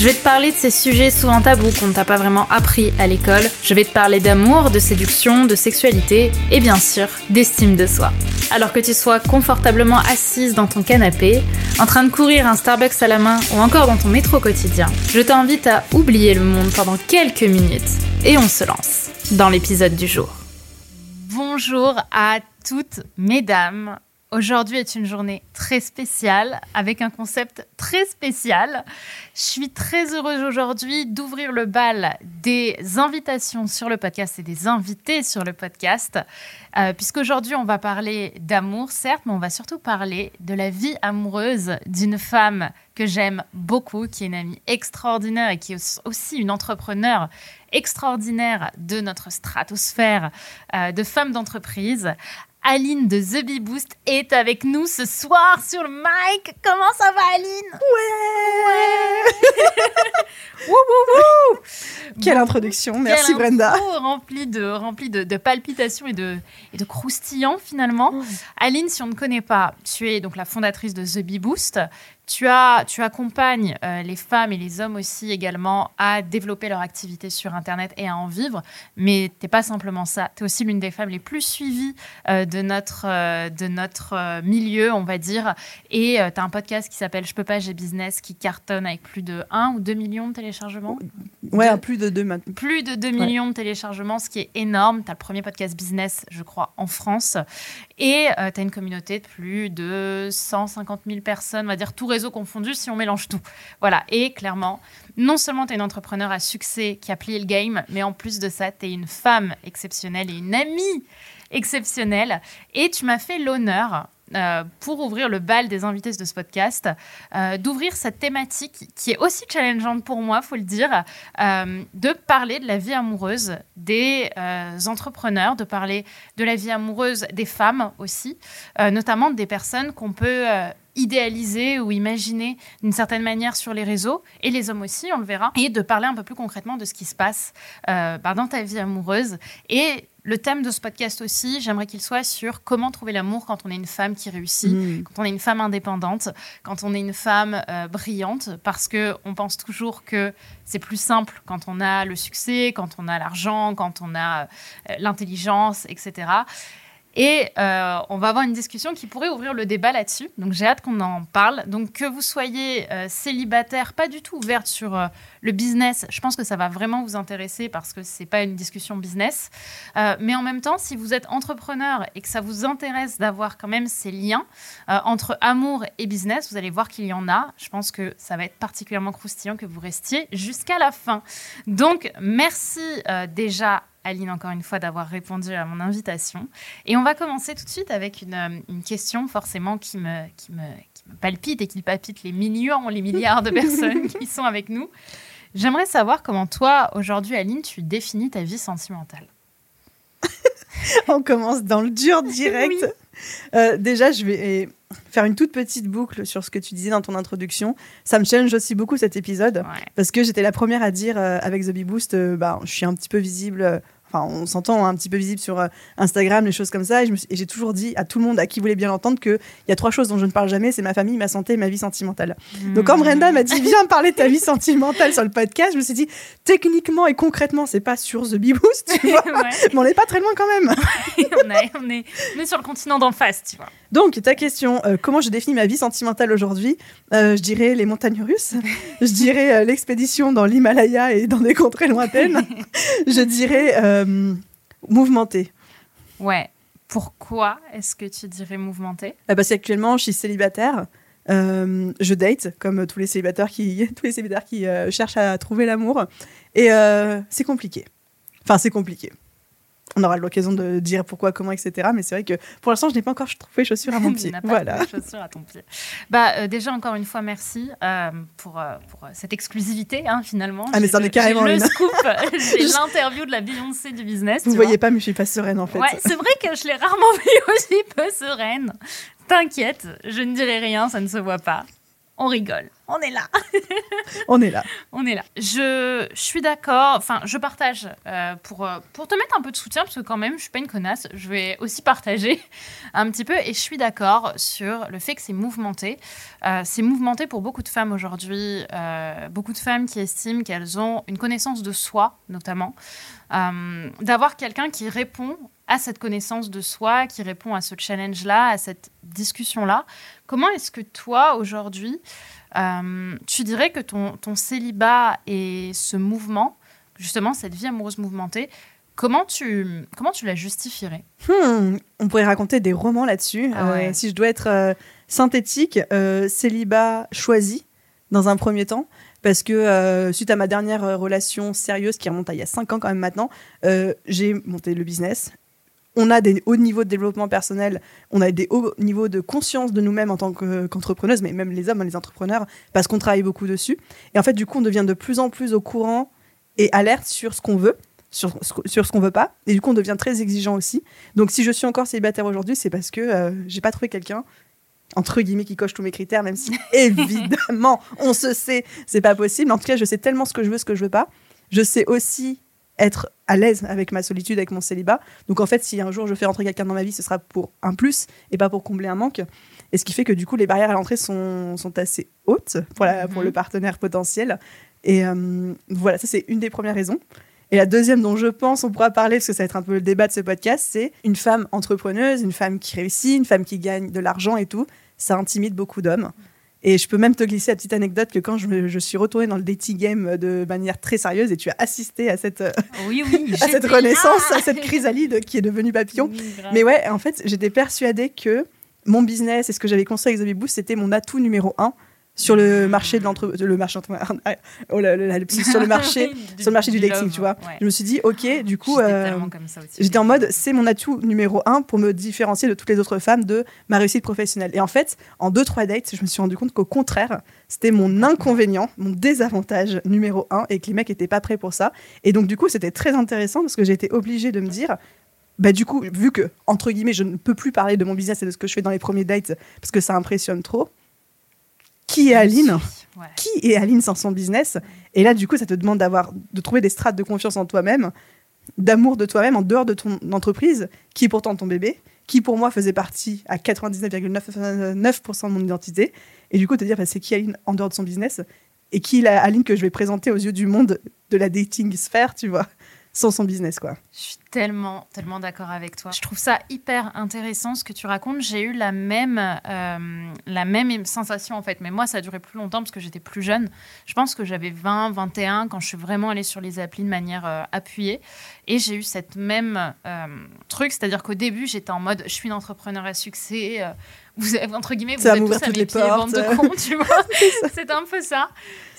Je vais te parler de ces sujets souvent tabous qu'on t'a pas vraiment appris à l'école. Je vais te parler d'amour, de séduction, de sexualité et bien sûr d'estime de soi. Alors que tu sois confortablement assise dans ton canapé, en train de courir un Starbucks à la main ou encore dans ton métro quotidien, je t'invite à oublier le monde pendant quelques minutes et on se lance dans l'épisode du jour. Bonjour à toutes mesdames. Aujourd'hui est une journée très spéciale avec un concept très spécial. Je suis très heureuse aujourd'hui d'ouvrir le bal des invitations sur le podcast et des invités sur le podcast, euh, puisqu'aujourd'hui on va parler d'amour, certes, mais on va surtout parler de la vie amoureuse d'une femme que j'aime beaucoup, qui est une amie extraordinaire et qui est aussi une entrepreneur extraordinaire de notre stratosphère euh, de femmes d'entreprise. Aline de The Bee Boost est avec nous ce soir sur le mic. Comment ça va, Aline? Ouais, wouh, Quelle introduction, merci Brenda. Rempli de, rempli de, de, palpitations et de, et de croustillants finalement. Aline, si on ne connaît pas, tu es donc la fondatrice de The Bee Boost. Tu, as, tu accompagnes euh, les femmes et les hommes aussi également à développer leur activité sur Internet et à en vivre. Mais tu n'es pas simplement ça. Tu es aussi l'une des femmes les plus suivies euh, de notre, euh, de notre milieu, on va dire. Et tu as un podcast qui s'appelle Je peux pas, j'ai business qui cartonne avec plus de 1 ou 2 millions de téléchargements. Ouais, plus de 2 Plus de 2 millions de téléchargements, ce qui est énorme. Tu as le premier podcast business, je crois, en France. Et tu as une communauté de plus de 150 000 personnes, on va dire tout réseau confondu si on mélange tout. Voilà. Et clairement, non seulement tu es une entrepreneur à succès qui a plié le game, mais en plus de ça, tu es une femme exceptionnelle et une amie exceptionnelle. Et tu m'as fait l'honneur euh, pour ouvrir le bal des invités de ce podcast, euh, d'ouvrir cette thématique qui est aussi challengeante pour moi, faut le dire, euh, de parler de la vie amoureuse des entrepreneurs, de parler de la vie amoureuse des femmes aussi, notamment des personnes qu'on peut idéaliser ou imaginer d'une certaine manière sur les réseaux, et les hommes aussi, on le verra, et de parler un peu plus concrètement de ce qui se passe bah, dans ta vie amoureuse et le thème de ce podcast aussi, j'aimerais qu'il soit sur comment trouver l'amour quand on est une femme qui réussit, mm. quand on est une femme indépendante, quand on est une femme euh, brillante, parce que on pense toujours que c'est plus simple quand on a le succès, quand on a l'argent, quand on a euh, l'intelligence, etc. Et euh, on va avoir une discussion qui pourrait ouvrir le débat là-dessus. Donc j'ai hâte qu'on en parle. Donc que vous soyez euh, célibataire, pas du tout ouverte sur euh, le business, je pense que ça va vraiment vous intéresser parce que c'est pas une discussion business. mais en même temps, si vous êtes entrepreneur et que ça vous intéresse d'avoir quand même ces liens entre amour et business, vous allez voir qu'il y en a. Je pense que ça va être particulièrement croustillant que vous restiez jusqu'à la fin. Donc merci déjà Aline, encore une fois, d'avoir répondu à mon invitation. Et on va commencer tout de suite avec une, euh, question forcément qui me, qui, me, palpite et qui palpite les millions, les milliards de personnes qui sont avec nous. J'aimerais savoir comment toi, aujourd'hui, Aline, tu définis ta vie sentimentale. on commence dans le dur direct. Euh, déjà, je vais faire une toute petite boucle sur ce que tu disais dans ton introduction. Ça me challenge aussi beaucoup cet épisode parce que j'étais la première à dire euh, avec The Bee Boost, euh, bah, je suis un petit peu visible Enfin, on s'entend un petit peu visible sur euh, Instagram, les choses comme ça. Et j'ai toujours dit à tout le monde à qui voulait bien l'entendre qu'il y a trois choses dont je ne parle jamais c'est ma famille, ma santé et ma vie sentimentale. Donc, quand Brenda m'a dit viens parler de ta vie sentimentale sur le podcast, je me suis dit techniquement et concrètement, c'est pas sur The Bee Boost, tu vois, mais on n'est pas très loin quand même. on, est, on, est, sur le continent d'en face, tu vois. Donc, ta question, euh, comment je définis ma vie sentimentale aujourd'hui? Euh, Je dirais les montagnes russes, je dirais l'expédition dans l'Himalaya et dans des contrées lointaines, je dirais euh, mouvementé. Ouais. Pourquoi est-ce que tu dirais mouvementé? Euh, Parce qu'actuellement, je suis célibataire. Euh, je date, comme tous les célibataires qui, tous les célibataires qui cherchent à trouver l'amour. Et c'est compliqué. Enfin, c'est compliqué. On aura l'occasion de dire pourquoi, comment, etc. Mais c'est vrai que pour l'instant, je n'ai pas encore trouvé chaussures à mon pied. voilà. chaussures à ton pied. Bah, euh, déjà, encore une fois, merci euh, pour, euh, pour, cette exclusivité, hein, finalement. Ah, mais ça en est carrément le scoop. J'ai l'interview de la Beyoncé du business. Vous ne voyez pas, mais je suis pas sereine, en fait. Ouais, c'est vrai que je l'ai rarement vue aussi peu sereine. T'inquiète, je ne dirai rien, ça ne se voit pas on rigole. On est là. on est là. On est là. Je, suis d'accord. Enfin, je partage euh, pour, euh, pour te mettre un peu de soutien, parce que quand même, je suis pas une connasse. Je vais aussi partager un petit peu. Et je suis d'accord sur le fait que c'est mouvementé. Euh, c'est mouvementé pour beaucoup de femmes aujourd'hui. beaucoup de femmes qui estiment qu'elles ont une connaissance de soi, notamment. D'avoir quelqu'un qui répond à cette connaissance de soi, qui répond à ce challenge-là, à cette discussion-là. Comment est-ce que toi, aujourd'hui, euh, tu dirais que ton, ton célibat et ce mouvement, justement, cette vie amoureuse mouvementée, comment tu, comment tu la justifierais? Hmm, On pourrait raconter des romans là-dessus. Ah euh, si je dois être euh, synthétique, célibat choisi dans un premier temps parce que suite à ma dernière relation sérieuse qui remonte à il y a 5 ans quand même maintenant, j'ai monté le business, on a des hauts niveaux de développement personnel, on a des hauts niveaux de conscience de nous-mêmes en tant qu'entrepreneuse, mais même les hommes, les entrepreneurs, parce qu'on travaille beaucoup dessus. Et en fait, du coup, on devient de plus en plus au courant et alerte sur ce qu'on veut, sur, sur ce qu'on veut pas. Et du coup, on devient très exigeant aussi. Donc, si je suis encore célibataire aujourd'hui, c'est parce que euh, j'ai pas trouvé quelqu'un entre guillemets qui coche tous mes critères, même si évidemment on se sait, c'est pas possible. En tout cas, je sais tellement ce que je veux, ce que je veux pas. Je sais aussi être à l'aise avec ma solitude, avec mon célibat. Donc en fait, si un jour je fais rentrer quelqu'un dans ma vie, ce sera pour un plus et pas pour combler un manque. Et ce qui fait que du coup, les barrières à l'entrée sont, sont, assez hautes pour, pour le mhm. partenaire potentiel. Et euh, voilà, ça c'est une des premières raisons. Et la deuxième dont je pense on pourra parler, parce que ça va être un peu le débat de ce podcast, c'est une femme entrepreneuse, une femme qui réussit, une femme qui gagne de l'argent et tout. Ça intimide beaucoup d'hommes. Et je peux même te glisser la petite anecdote que quand je, suis retournée dans le dating game de manière très sérieuse et tu as assisté à cette, oui, oui, à cette renaissance, à cette chrysalide qui est devenue papillon. Mais ouais, en fait, j'étais persuadée que mon business et ce que j'avais construit avec The Boost, c'était mon atout numéro un sur le marché de l'entre le marché oh là, là, sur le marché sur le marché du, dating tu vois. je me suis dit ok du coup euh, j'étais en mode c'est mon atout numéro un pour me différencier de toutes les autres femmes de ma réussite professionnelle. Et en fait en deux trois dates je me suis rendu compte qu'au contraire c'était mon inconvénient mon désavantage numéro un et que les mecs n'étaient pas prêts pour ça. Et donc du coup c'était très intéressant parce que j'ai été obligée de me dire bah, du coup, vu que, entre guillemets, je ne peux plus parler de mon business et de ce que je fais dans les premiers dates parce que ça impressionne trop, qui est Aline Qui est Aline sans son business Et là, du coup, ça te demande d'avoir, de trouver des strates de confiance en toi-même, d'amour de toi-même en dehors de ton entreprise, qui est pourtant ton bébé, qui pour moi faisait partie à 99,9% de mon identité. Et du coup, te dire, bah, c'est qui Aline en dehors de son business Et qui est la Aline que je vais présenter aux yeux du monde de la dating sphère, tu vois sans son business, quoi. Je suis tellement, tellement d'accord avec toi. Je trouve ça hyper intéressant ce que tu racontes. J'ai eu la même, euh, la même sensation, en fait. Mais moi, ça a duré plus longtemps parce que j'étais plus jeune. Je pense que j'avais 20, 21 quand je suis vraiment allée sur les applis de manière euh, appuyée. Et j'ai eu cette même euh, truc. C'est-à-dire qu'au début, j'étais en mode, je suis une entrepreneur à succès vous entre guillemets, vous êtes tous à mes pieds, bande de cons, tu vois. c'est un peu ça.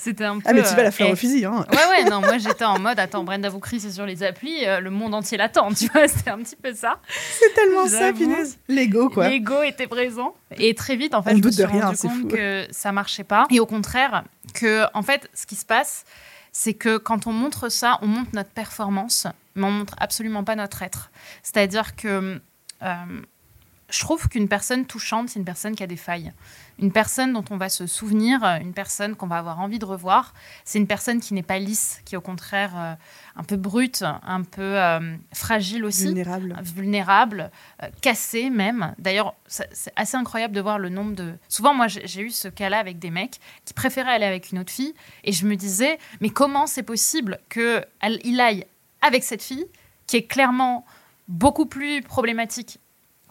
C'était un peu. Ah, mais tu vas la faire au fusil, hein. Ouais, ouais, non, moi j'étais en mode, attends, Brenda vous crie, c'est sur les applis, euh, le monde entier l'attend, tu vois, c'était un petit peu ça. C'est tellement ça, punaise. L'ego, quoi. L'ego était présent. Et très vite, en fait, je me suis rendu compte que ça marchait pas. Et au contraire, que, en fait, ce qui se passe, c'est que quand on montre ça, on montre notre performance, mais on montre absolument pas notre être. C'est-à-dire que. Euh, je trouve qu'une personne touchante, c'est une personne qui a des failles. Une personne dont on va se souvenir, une personne qu'on va avoir envie de revoir, c'est une personne qui n'est pas lisse, qui est au contraire euh, un peu brute, un peu euh, fragile aussi. Vulnérable. Vulnérable, euh, cassée même. D'ailleurs, c'est assez incroyable de voir le nombre de... Souvent, moi, j'ai eu ce cas-là avec des mecs qui préféraient aller avec une autre fille. Et je me disais, mais comment c'est possible qu'il aille avec cette fille qui est clairement beaucoup plus problématique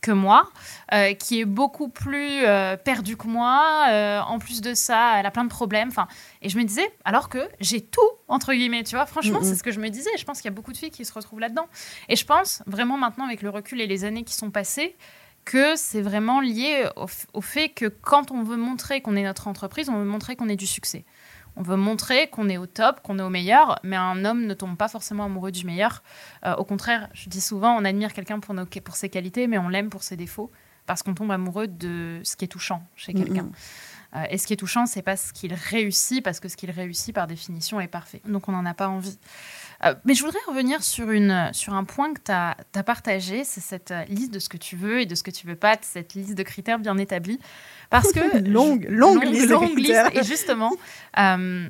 que moi, euh, qui est beaucoup plus euh, perdue que moi. Euh, en plus de ça, elle a plein de problèmes. Enfin, et je me disais, alors que j'ai tout entre guillemets, tu vois. Franchement, c'est ce que je me disais. Je pense qu'il y a beaucoup de filles qui se retrouvent là-dedans. Et je pense vraiment maintenant, avec le recul et les années qui sont passées, que c'est vraiment lié au, fait que quand on veut montrer qu'on est notre entreprise, on veut montrer qu'on est du succès. On veut montrer qu'on est au top, qu'on est au meilleur, mais un homme ne tombe pas forcément amoureux du meilleur. Euh, au contraire, je dis souvent, on admire quelqu'un pour, pour ses qualités, mais on l'aime pour ses défauts, parce qu'on tombe amoureux de ce qui est touchant chez quelqu'un. Euh, et ce qui est touchant, c'est pas ce qu'il réussit, parce que ce qu'il réussit, par définition, est parfait. Donc on n'en a pas envie. Euh, mais je voudrais revenir sur, une, sur un point que tu as, as, partagé, c'est cette liste de ce que tu veux et de ce que tu veux pas, cette liste de critères bien établis. Parce que. longue, longue, liste. Longue liste. Et justement, euh,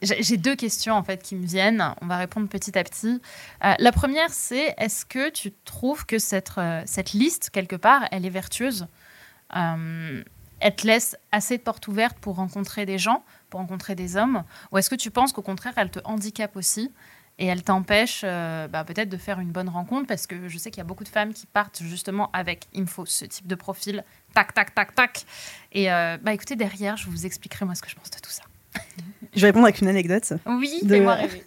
j'ai deux questions en fait qui me viennent. On va répondre petit à petit. Euh, la première, c'est est-ce que tu trouves que cette, cette liste, quelque part, elle est vertueuse? Elle te laisse assez de portes ouvertes pour rencontrer des gens, pour rencontrer des hommes? Ou est-ce que tu penses qu'au contraire, elle te handicape aussi? Et elle t'empêche euh, bah, peut-être de faire une bonne rencontre parce que je sais qu'il y a beaucoup de femmes qui partent justement avec il me faut ce type de profil, tac, tac, tac, tac. Et euh, bah, écoutez, derrière, je vous expliquerai moi ce que je pense de tout ça. Je vais répondre avec une anecdote. Oui, fais-moi rêver.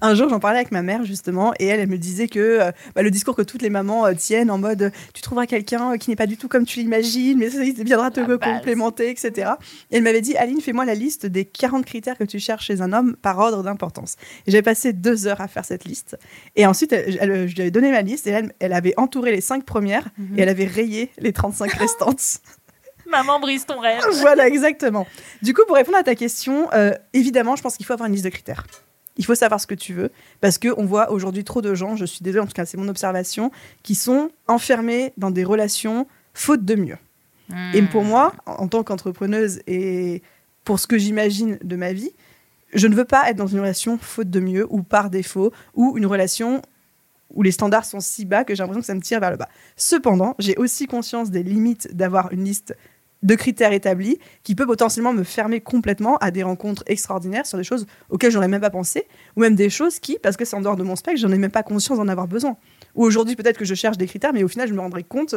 Un jour, j'en parlais avec ma mère justement, et elle, elle me disait que euh, bah, le discours que toutes les mamans euh, tiennent en mode tu trouveras quelqu'un euh, qui n'est pas du tout comme tu l'imagines, mais ça, il viendra te complémenter, etc. Et elle m'avait dit Aline, fais-moi la liste des 40 critères que tu cherches chez un homme par ordre d'importance. Et j'ai passé deux heures à faire cette liste. Et ensuite, je lui avais donné ma liste, et elle, elle avait entouré les cinq premières, mhm. et elle avait rayé les 35 restantes. Maman brise ton rêve. voilà, exactement. Du coup, pour répondre à ta question, évidemment, je pense qu'il faut avoir une liste de critères. Il faut savoir ce que tu veux, parce qu'on voit aujourd'hui trop de gens, je suis désolée, en tout cas c'est mon observation, qui sont enfermés dans des relations faute de mieux. Et pour moi, en tant qu'entrepreneuse et pour ce que j'imagine de ma vie, je ne veux pas être dans une relation faute de mieux ou par défaut, ou une relation où les standards sont si bas que j'ai l'impression que ça me tire vers le bas. Cependant, j'ai aussi conscience des limites d'avoir une liste de critères établis qui peut potentiellement me fermer complètement à des rencontres extraordinaires sur des choses auxquelles j'aurais même pas pensé, ou même des choses qui, parce que c'est en dehors de mon spectre, j'en ai même pas conscience d'en avoir besoin. Ou aujourd'hui, peut-être que je cherche des critères, mais au final, je me rendrai compte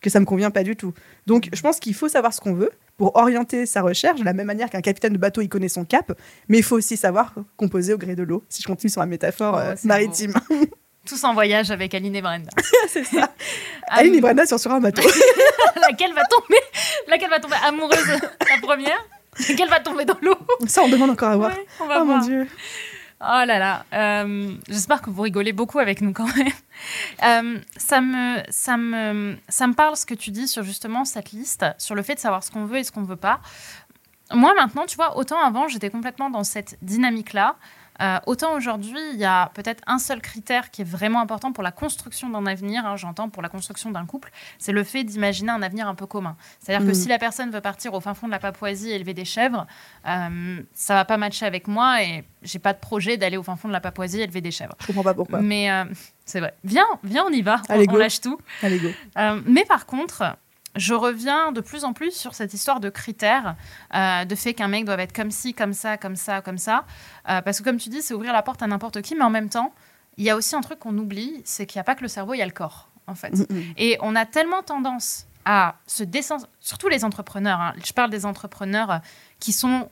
que ça me convient pas du tout. Donc, je pense qu'il faut savoir ce qu'on veut pour orienter sa recherche de la même manière qu'un capitaine de bateau, il connaît son cap, mais il faut aussi savoir composer au gré de l'eau, si je continue sur la métaphore oh, euh, maritime. Tous en voyage avec Aline et Brenda. c'est ça. Aline et Brenda sont sur un bateau. laquelle va tomber? Laquelle va tomber? Amoureuse La première? Laquelle va tomber dans l'eau? Ça, on demande encore à voir. oh mon Dieu. Oh là là. Euh, j'espère que vous rigolez beaucoup avec nous quand même. Euh, ça, me, ça, me, ça me parle ce que tu dis sur justement cette liste, sur le fait de savoir ce qu'on veut et ce qu'on ne veut pas. Moi maintenant, tu vois, autant avant, j'étais complètement dans cette dynamique-là. Euh, autant aujourd'hui, il y a peut-être un seul critère qui est vraiment important pour la construction d'un avenir, hein, j'entends pour la construction d'un couple, c'est le fait d'imaginer un avenir un peu commun. C'est-à-dire que mm. si la personne veut partir au fin fond de la Papouasie et élever des chèvres, euh, ça va pas matcher avec moi et j'ai pas de projet d'aller au fin fond de la Papouasie et élever des chèvres. Je comprends pas pourquoi. Mais euh, c'est vrai. Viens, viens, on y va. on, on lâche tout. Allez, go. Euh, mais par contre, je reviens de plus en plus sur cette histoire de critères, euh, de fait qu'un mec doit être comme ci, comme ça, comme ça, comme ça. Euh, parce que comme tu dis, c'est ouvrir la porte à n'importe qui, mais en même temps, il y a aussi un truc qu'on oublie, c'est qu'il n'y a pas que le cerveau, il y a le corps, en fait. Mm, mm. Et on a tellement tendance à se descendre, surtout les entrepreneurs, hein. je parle des entrepreneurs qui sont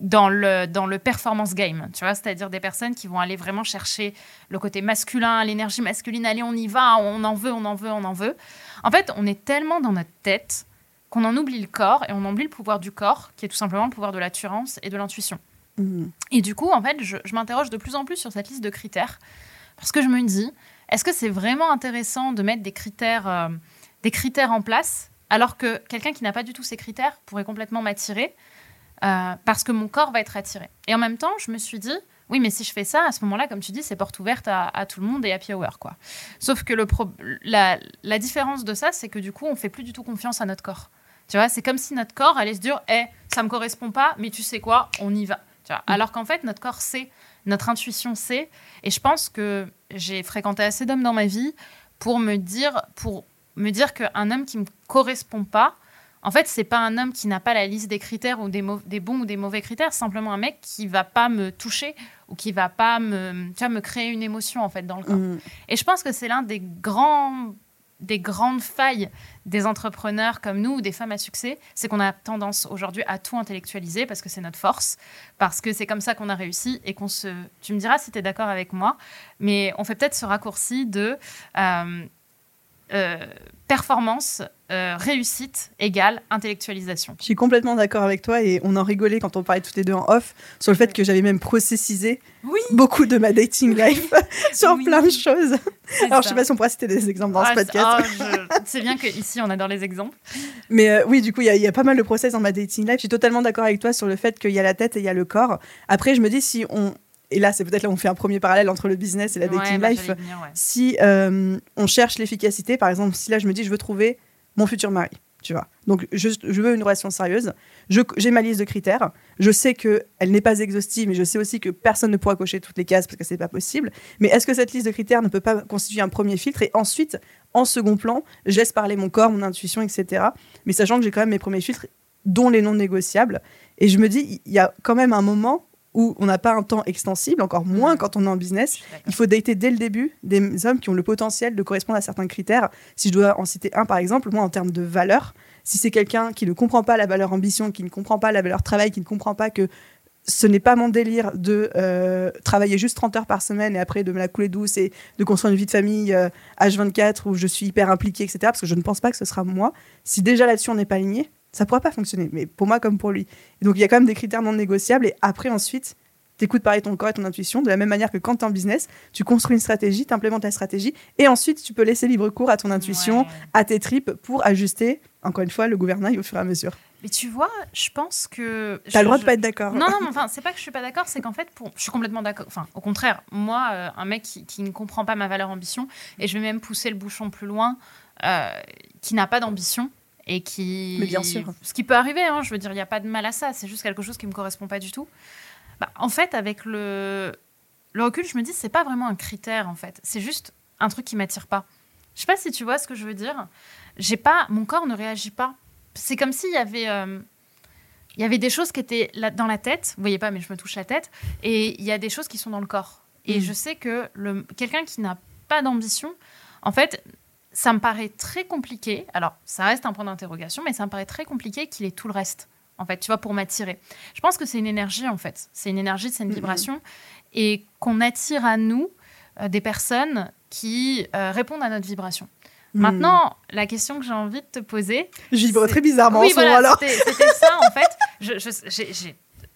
dans le, dans le performance game, tu vois, c'est-à-dire des personnes qui vont aller vraiment chercher le côté masculin, l'énergie masculine, allez, on y va, on en veut, on en veut, on en veut. En fait, on est tellement dans notre tête qu'on en oublie le corps et on oublie le pouvoir du corps, qui est tout simplement le pouvoir de l'assurance et de l'intuition. Mmh. Et du coup, en fait, je, m'interroge de plus en plus sur cette liste de critères, parce que je me dis, est-ce que c'est vraiment intéressant de mettre des critères, euh, des critères en place, alors que quelqu'un qui n'a pas du tout ces critères pourrait complètement m'attirer euh, parce que mon corps va être attiré. Et en même temps, je me suis dit, oui, mais si je fais ça, à ce moment-là, comme tu dis, c'est porte ouverte à, tout le monde et happy hour, quoi. Sauf que le la, la, différence de ça, c'est que du coup, on fait plus du tout confiance à notre corps. Tu vois, c'est comme si notre corps allait se dire, hé, eh, ça me correspond pas, mais tu sais quoi, on y va. Tu vois mm. Alors qu'en fait, notre corps sait, notre intuition sait. Et je pense que j'ai fréquenté assez d'hommes dans ma vie pour me dire, pour me dire qu'un homme qui me correspond pas, en fait, c'est pas un homme qui n'a pas la liste des critères ou des, des, bons ou des mauvais critères, simplement un mec qui va pas me toucher ou qui va pas me, tu vois, me créer une émotion en fait dans le corps. Mm. Et je pense que c'est l'un des grands des grandes failles des entrepreneurs comme nous ou des femmes à succès, c'est qu'on a tendance aujourd'hui à tout intellectualiser parce que c'est notre force, parce que c'est comme ça qu'on a réussi et qu'on se... Tu me diras si tu es d'accord avec moi, mais on fait peut-être ce raccourci de... Euh, performance, euh, réussite égale intellectualisation. Je suis complètement d'accord avec toi et on en rigolait quand on parlait toutes les deux en off sur le fait que j'avais même processisé beaucoup de ma dating life sur plein de choses. Alors je sais pas si on pourrait citer des exemples dans ce ah, podcast. Oh, c'est bien qu'ici on adore les exemples. Mais euh, oui, du coup, il y, a pas mal de process dans ma dating life. Je suis totalement d'accord avec toi sur le fait qu'il y a la tête et il y a le corps. Après, je me dis si on et là, c'est peut-être là où on fait un premier parallèle entre le business et la dating bah, life. Si euh, on cherche l'efficacité, par exemple, si là je me dis je veux trouver mon futur mari, tu vois. Donc je, veux une relation sérieuse. J'ai ma liste de critères. Je sais que elle n'est pas exhaustive, mais je sais aussi que personne ne pourra cocher toutes les cases parce que c'est pas possible. Mais est-ce que cette liste de critères ne peut pas constituer un premier filtre? Et ensuite, en second plan, je laisse parler mon corps, mon intuition, etc. Mais sachant que j'ai quand même mes premiers filtres, dont les non négociables. Et je me dis, il y a quand même un moment où on n'a pas un temps extensible, encore moins quand on est en business. Il faut dater dès le début des hommes qui ont le potentiel de correspondre à certains critères. Si je dois en citer un, par exemple, moi, en termes de valeur, si c'est quelqu'un qui ne comprend pas la valeur ambition, qui ne comprend pas la valeur travail, qui ne comprend pas que ce n'est pas mon délire de euh, travailler juste 30 heures par semaine et après de me la couler douce et de construire une vie de famille H24 euh, où je suis hyper impliquée, etc. Parce que je ne pense pas que ce sera moi. Si déjà là-dessus on n'est pas aligné, ça pourra pas fonctionner, mais pour moi comme pour lui. donc il y a quand même des critères non négociables et après ensuite, tu écoutes pareil ton corps et ton intuition de la même manière que quand tu es en business, tu construis une stratégie, tu implémentes la stratégie et ensuite tu peux laisser libre cours à ton intuition, à tes tripes pour ajuster encore une fois le gouvernail au fur et à mesure. Mais tu vois, je pense que. Tu as le droit de pas être d'accord. Non, non, enfin, c'est pas que je suis pas d'accord, c'est qu'en fait, pour... je suis complètement d'accord. Enfin, au contraire, moi, euh, un mec qui, ne comprend pas ma valeur ambition, et je vais même pousser le bouchon plus loin, euh, qui n'a pas d'ambition, et qui. Mais bien sûr. Ce qui peut arriver, hein, je veux dire, il n'y a pas de mal à ça, c'est juste quelque chose qui ne me correspond pas du tout. Bah, en fait, avec le, le recul, je me dis, c'est pas vraiment un critère, en fait. C'est juste un truc qui m'attire pas. Je sais pas si tu vois ce que je veux dire. J'ai pas, mon corps ne réagit pas. C'est comme s'il y avait, euh, il y avait des choses qui étaient là, dans la tête. Vous voyez pas, mais je me touche la tête. Et il y a des choses qui sont dans le corps. Et mm. je sais que le, quelqu'un qui n'a pas d'ambition, en fait, ça me paraît très compliqué. Alors, ça reste un point d'interrogation, mais ça me paraît très compliqué qu'il ait tout le reste, en fait, tu vois, pour m'attirer. Je pense que c'est une énergie, en fait. C'est une énergie, c'est une vibration. Et qu'on attire à nous euh, des personnes qui euh, répondent à notre vibration. Mm. Maintenant, la question que j'ai envie de te poser. Je vibre très bizarrement oui, en voilà, C'était ça, en fait. Je,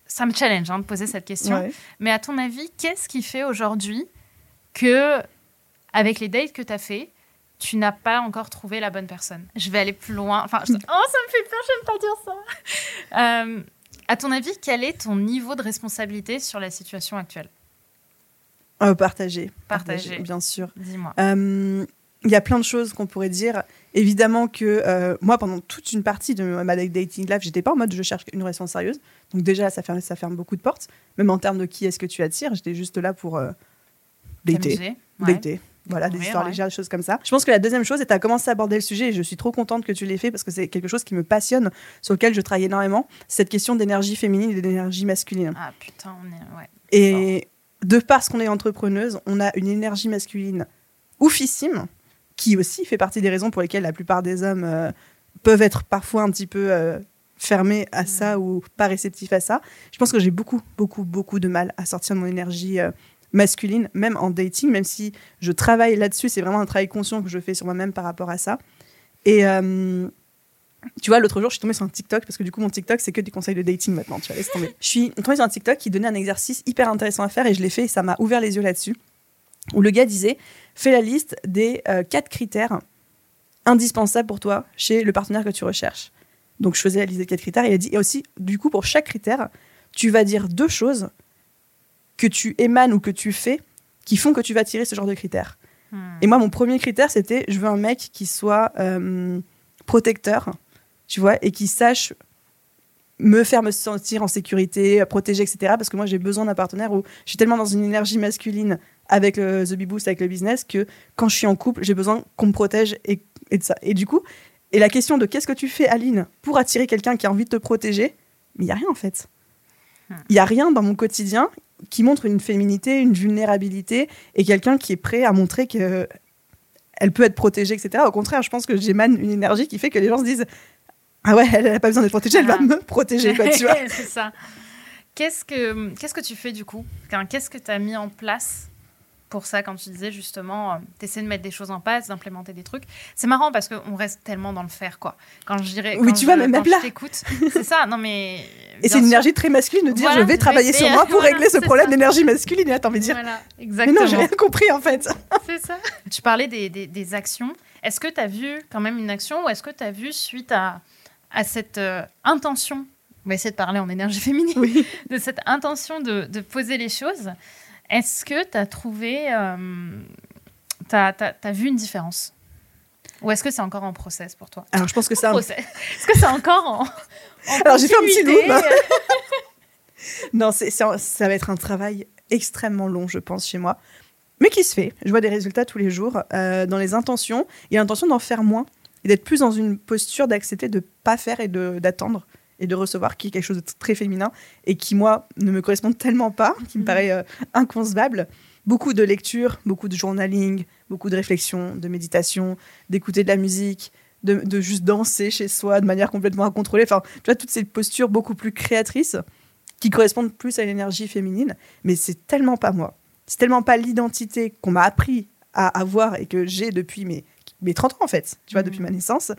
Ça me challenge hein, de poser cette question. Mais à ton avis, qu'est-ce qui fait aujourd'hui que, avec les dates que tu as fait, tu n'as pas encore trouvé la bonne personne. Je vais aller plus loin. Enfin, oh, ça me fait peur, j'aime pas dire ça. Euh, à ton avis, quel est ton niveau de responsabilité sur la situation actuelle? Euh, Partagé. Partagé. Bien sûr. Dis-moi. Euh, il y a plein de choses qu'on pourrait dire. Évidemment que moi, pendant toute une partie de ma dating life, j'étais pas en mode je cherche une relation sérieuse. Donc déjà, ça ferme, ça ferme beaucoup de portes. Même en termes de qui est-ce que tu attires, j'étais juste là pour dater. Dater. Voilà, des histoires légères, des choses comme ça. Je pense que la deuxième chose, et tu as commencé à aborder le sujet, et je suis trop contente que tu l'aies fait parce que c'est quelque chose qui me passionne, sur lequel je travaille énormément, cette question d'énergie féminine et d'énergie masculine. Ah putain, on est. Ouais. Et de parce qu'on est entrepreneuse, on a une énergie masculine oufissime, qui aussi fait partie des raisons pour lesquelles la plupart des hommes euh, peuvent être parfois un petit peu. Euh, fermés à ça ou pas réceptifs à ça. Je pense que j'ai beaucoup, beaucoup, beaucoup de mal à sortir de mon énergie euh, masculine, même en dating, même si je travaille là-dessus, c'est vraiment un travail conscient que je fais sur moi-même par rapport à ça. Et euh, tu vois, l'autre jour, je suis tombée sur un TikTok, parce que du coup, mon TikTok, c'est que des conseils de dating maintenant, tu vois, laisse tomber. Je suis tombée sur un TikTok qui donnait un exercice hyper intéressant à faire, et je l'ai fait, et ça m'a ouvert les yeux là-dessus, où le gars disait, fais la liste des euh, quatre critères indispensables pour toi chez le partenaire que tu recherches. Donc, je faisais la liste des quatre critères, et il a dit, et aussi, du coup, pour chaque critère, tu vas dire deux choses que tu émanes ou que tu fais qui font que tu vas tirer ce genre de critères. Hmm. Et moi, mon premier critère, c'était je veux un mec qui soit euh, protecteur, tu vois, et qui sache me faire me sentir en sécurité, protégé, etc. Parce que moi, j'ai besoin d'un partenaire où je suis tellement dans une énergie masculine avec le The Bee Boost, avec le business, que quand je suis en couple, j'ai besoin qu'on me protège et, et, de ça. Et du coup, et la question de qu'est-ce que tu fais, Aline, pour attirer quelqu'un qui a envie de te protéger, mais il n'y a rien en fait. Hmm. Il n'y a rien dans mon quotidien qui montre une féminité, une vulnérabilité et quelqu'un qui est prêt à montrer que elle peut être protégée, etc. Au contraire, je pense que j'émane une énergie qui fait que les gens se disent ah ouais, elle n'a pas besoin d'être protégée, elle va me protéger, quoi, tu vois. c'est ça. Qu'est-ce que, qu'est-ce que tu fais du coup? Qu'est-ce que tu as mis en place pour ça quand tu disais justement, euh, tu essaies de mettre des choses en place, d'implémenter des trucs. C'est marrant parce qu'on reste tellement dans le faire, quoi. Quand je dirais. Oui, tu vois, même là. c'est ça, non mais. Et c'est une énergie très masculine de dire je vais travailler sur moi pour régler ce problème d'énergie masculine. Et envie de dire. Voilà, exactement. Mais non, j'ai rien compris en fait. C'est ça. Tu parlais des, des, des actions. Est-ce que tu as vu quand même une action ou est-ce que tu as vu suite à, à cette euh, intention? On va essayer de parler en énergie féminine, de cette intention de, de poser les choses. Est-ce que tu as trouvé, euh, tu as, vu une différence? Ou est-ce que c'est encore en process pour toi? Alors, je pense que c'est un... Est-ce que c'est encore en. Alors, j'ai fait un petit loop. non, c'est, ça va être un travail extrêmement long, je pense, chez moi. Mais qui se fait. Je vois des résultats tous les jours. Euh, dans les intentions, il y a l'intention d'en faire moins et d'être plus dans une posture d'accepter de pas faire et d'attendre et de recevoir, qui est quelque chose de très féminin et qui, moi, ne me correspond tellement pas, qui me mhm. paraît euh, inconcevable. Beaucoup de lecture, beaucoup de journaling, beaucoup de réflexion, de méditation, d'écouter de la musique, de, de, juste danser chez soi de manière complètement incontrôlée. Enfin, tu vois, toutes ces postures beaucoup plus créatrices qui correspondent plus à l'énergie féminine, mais c'est tellement pas moi. C'est tellement pas l'identité qu'on m'a appris à avoir et que j'ai depuis mes, mes 30 ans, en fait, tu vois, depuis mhm. ma naissance,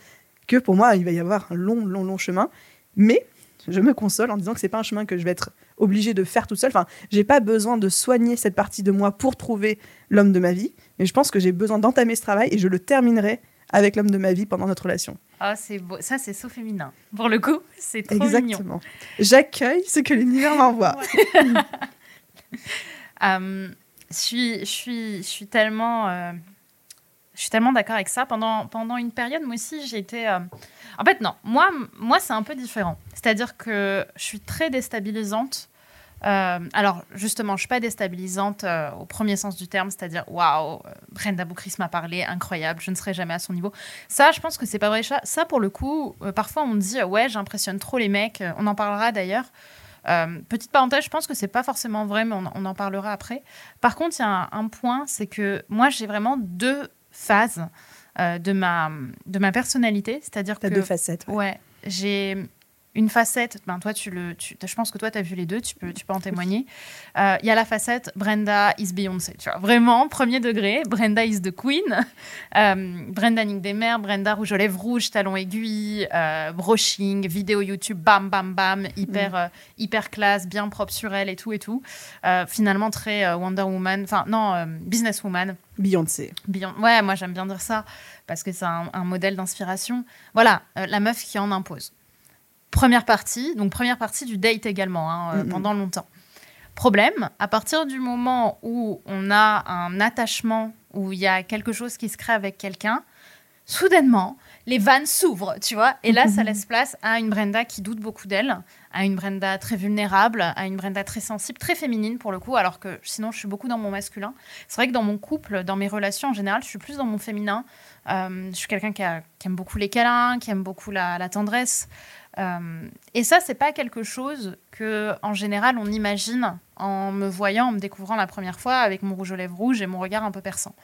que pour moi, il va y avoir un long, long, long chemin. Mais je me console en disant que c'est pas un chemin que je vais être obligée de faire toute seule. Enfin, j'ai pas besoin de soigner cette partie de moi pour trouver l'homme de ma vie, mais je pense que j'ai besoin d'entamer ce travail et je le terminerai avec l'homme de ma vie pendant notre relation. Ah, c'est beau. Ça, c'est so féminin. Pour le coup, c'est trop Exactement. J'accueille ce que l'univers m'envoie. Euh, je suis, je suis, je suis tellement, euh, je suis tellement d'accord avec ça. Pendant, pendant une période, moi aussi, j'ai été euh, en fait, non. Moi, moi c'est un peu différent. C'est-à-dire que je suis très déstabilisante. Euh, alors, justement, je ne suis pas déstabilisante euh, au premier sens du terme, c'est-à-dire, waouh, Brenda Boucris m'a parlé, incroyable, je ne serai jamais à son niveau. Ça, je pense que c'est pas vrai. Ça, pour le coup, parfois on dit, ouais, j'impressionne trop les mecs. On en parlera d'ailleurs. petite parenthèse, je pense que c'est pas forcément vrai, mais on, en parlera après. Par contre, il y a un point, c'est que moi, j'ai vraiment deux phases. Euh, de, ma, de ma personnalité. C'est-à-dire que. deux facettes. Ouais. j'ai une facette, ben toi tu le, je pense que toi tu as vu les deux, tu peux, tu peux en témoigner. Euh, il y a la facette Brenda is Beyoncé, tu vois, vraiment premier degré. Brenda is the queen. Euh, Brenda Nick des mers, Brenda rouge aux lèvres rouges, talons aiguilles, brushing, vidéo YouTube, bam bam bam, hyper mm. hyper classe, bien propre sur elle et tout et tout. finalement très Wonder Woman, enfin non business woman. Beyoncé. ouais, moi j'aime bien dire ça parce que c'est un, modèle d'inspiration. Voilà, euh, la meuf qui en impose. Première partie, donc première partie du date également, hein, euh, pendant longtemps. Problème, à partir du moment où on a un attachement, où il y a quelque chose qui se crée avec quelqu'un, soudainement, les vannes s'ouvrent, tu vois. Et là, ça laisse place à une Brenda qui doute beaucoup d'elle, à une Brenda très vulnérable, à une Brenda très sensible, très féminine pour le coup, alors que sinon, je suis beaucoup dans mon masculin. C'est vrai que dans mon couple, dans mes relations en général, je suis plus dans mon féminin. Euh, je suis quelqu'un qui, aime beaucoup les câlins, qui aime beaucoup la, tendresse. Euh, et ça, c'est pas quelque chose que, en général, on imagine en me voyant, en me découvrant la première fois avec mon rouge aux lèvres rouges et mon regard un peu perçant.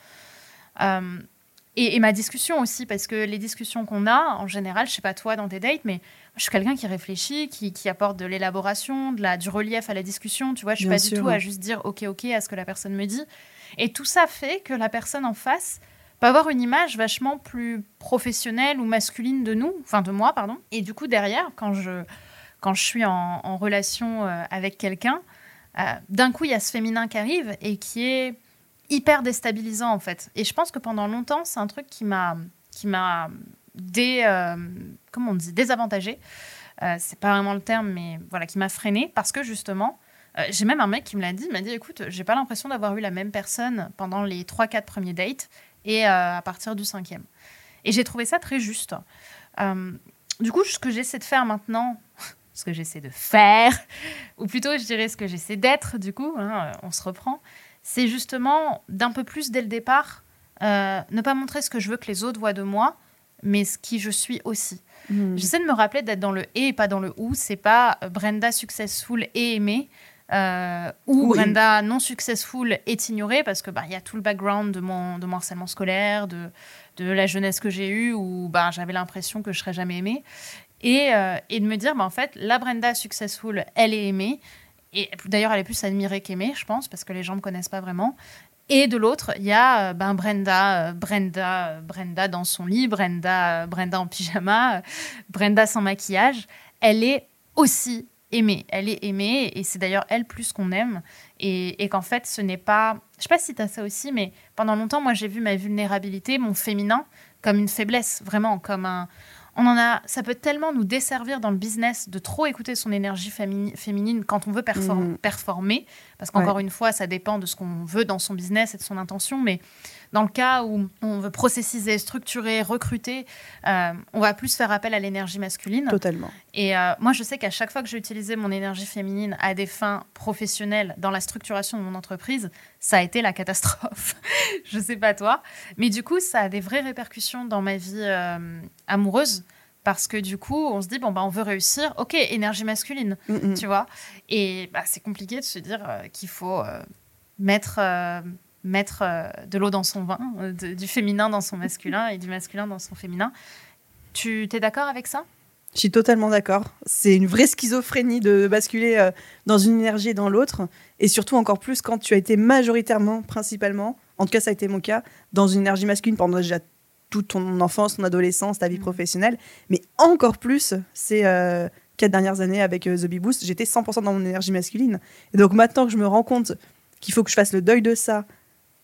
Euh, et, ma discussion aussi, parce que les discussions qu'on a, en général, je sais pas toi dans tes dates, mais je suis quelqu'un qui réfléchit, qui, apporte de l'élaboration, de la, du relief à la discussion. Tu vois, je suis pas du tout à juste dire ok, ok à ce que la personne me dit. Et tout ça fait que la personne en face peut avoir une image vachement plus professionnelle ou masculine de nous, enfin de moi, pardon. Et du coup, derrière, quand je, quand je suis en, relation euh, avec quelqu'un, euh, d'un coup, il y a ce féminin qui arrive et qui est hyper déstabilisant en fait. Et je pense que pendant longtemps, c'est un truc qui m'a qui m'a dé, euh, comment on dit désavantagé. Euh, c'est pas vraiment le terme, mais voilà, qui m'a freiné parce que justement, j'ai même un mec qui me l'a dit, il m'a dit écoute, j'ai pas l'impression d'avoir eu la même personne pendant les 3-4 premiers dates et à partir du cinquième. Et j'ai trouvé ça très juste. du coup, ce que j'essaie de faire maintenant, ce que j'essaie de faire, ou plutôt je dirais ce que j'essaie d'être, du coup, hein, on se reprend, c'est justement d'un peu plus dès le départ, euh, ne pas montrer ce que je veux que les autres voient de moi, mais ce qui je suis aussi. Hmm. J'essaie de me rappeler d'être dans le et et pas dans le ou. C'est pas euh, Brenda successful et aimée. Euh, ou Brenda non successful est ignorée parce que bah y a tout le background de mon de mon harcèlement scolaire de de la jeunesse que j'ai eue où bah j'avais l'impression que je serais jamais aimée et, et de me dire bah en fait la Brenda successful elle est aimée et d'ailleurs, elle est plus admirée qu'aimée, je pense, parce que les gens ne me connaissent pas vraiment. Et de l'autre, il y a euh, ben, Brenda, euh, Brenda, euh, Brenda dans son lit, Brenda, Brenda en pyjama, Brenda sans maquillage. Elle est aussi aimée. Elle est aimée et c'est d'ailleurs elle plus qu'on aime. Et, et qu'en fait, ce n'est pas. Je sais pas si tu as ça aussi, mais pendant longtemps, moi, j'ai vu ma vulnérabilité, mon féminin, comme une faiblesse, vraiment, comme un on en a, ça peut tellement nous desservir dans le business de trop écouter son énergie féminine quand on veut mhm. performer, parce qu'encore une fois, ça dépend de ce qu'on veut dans son business et de son intention, mais dans le cas où on veut processiser, structurer, recruter, euh, on va plus faire appel à l'énergie masculine. Totalement. Et euh, moi, je sais qu'à chaque fois que j'ai utilisé mon énergie féminine à des fins professionnelles dans la structuration de mon entreprise, ça a été la catastrophe. je sais pas toi, mais du coup, ça a des vraies répercussions dans ma vie euh, amoureuse parce que du coup, on se dit bon bah on veut réussir, ok, énergie masculine, mm, tu vois. Et bah, c'est compliqué de se dire qu'il faut mettre mettre euh, de l'eau dans son vin, euh, du féminin dans son masculin et du masculin dans son féminin. Tu es d'accord avec ça? Je suis totalement d'accord. C'est une vraie schizophrénie de basculer euh, dans une énergie et dans l'autre. Et surtout encore plus quand tu as été majoritairement, principalement, en tout cas ça a été mon cas, dans une énergie masculine pendant déjà toute ton enfance, ton adolescence, ta vie mmh. professionnelle. Mais encore plus, c'est quatre dernières années avec The Bee Boost, j'étais 100% dans mon énergie masculine. Et donc maintenant que je me rends compte qu'il faut que je fasse le deuil de ça,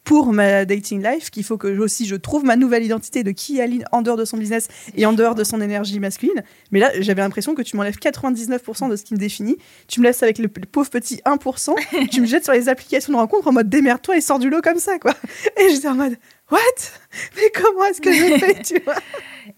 pour ma dating life qu'il faut que aussi je trouve ma nouvelle identité de qui est Aline en dehors de son business et en dehors de son énergie masculine. Mais là, j'avais l'impression que tu m'enlèves 99% de ce qui me définit. Tu me laisses avec le, pauvre petit 1%. tu me jettes sur les applications de rencontre en mode démerde-toi et sors du lot comme ça, quoi. Et j'étais en mode What? Mais comment est-ce que je fais, tu vois?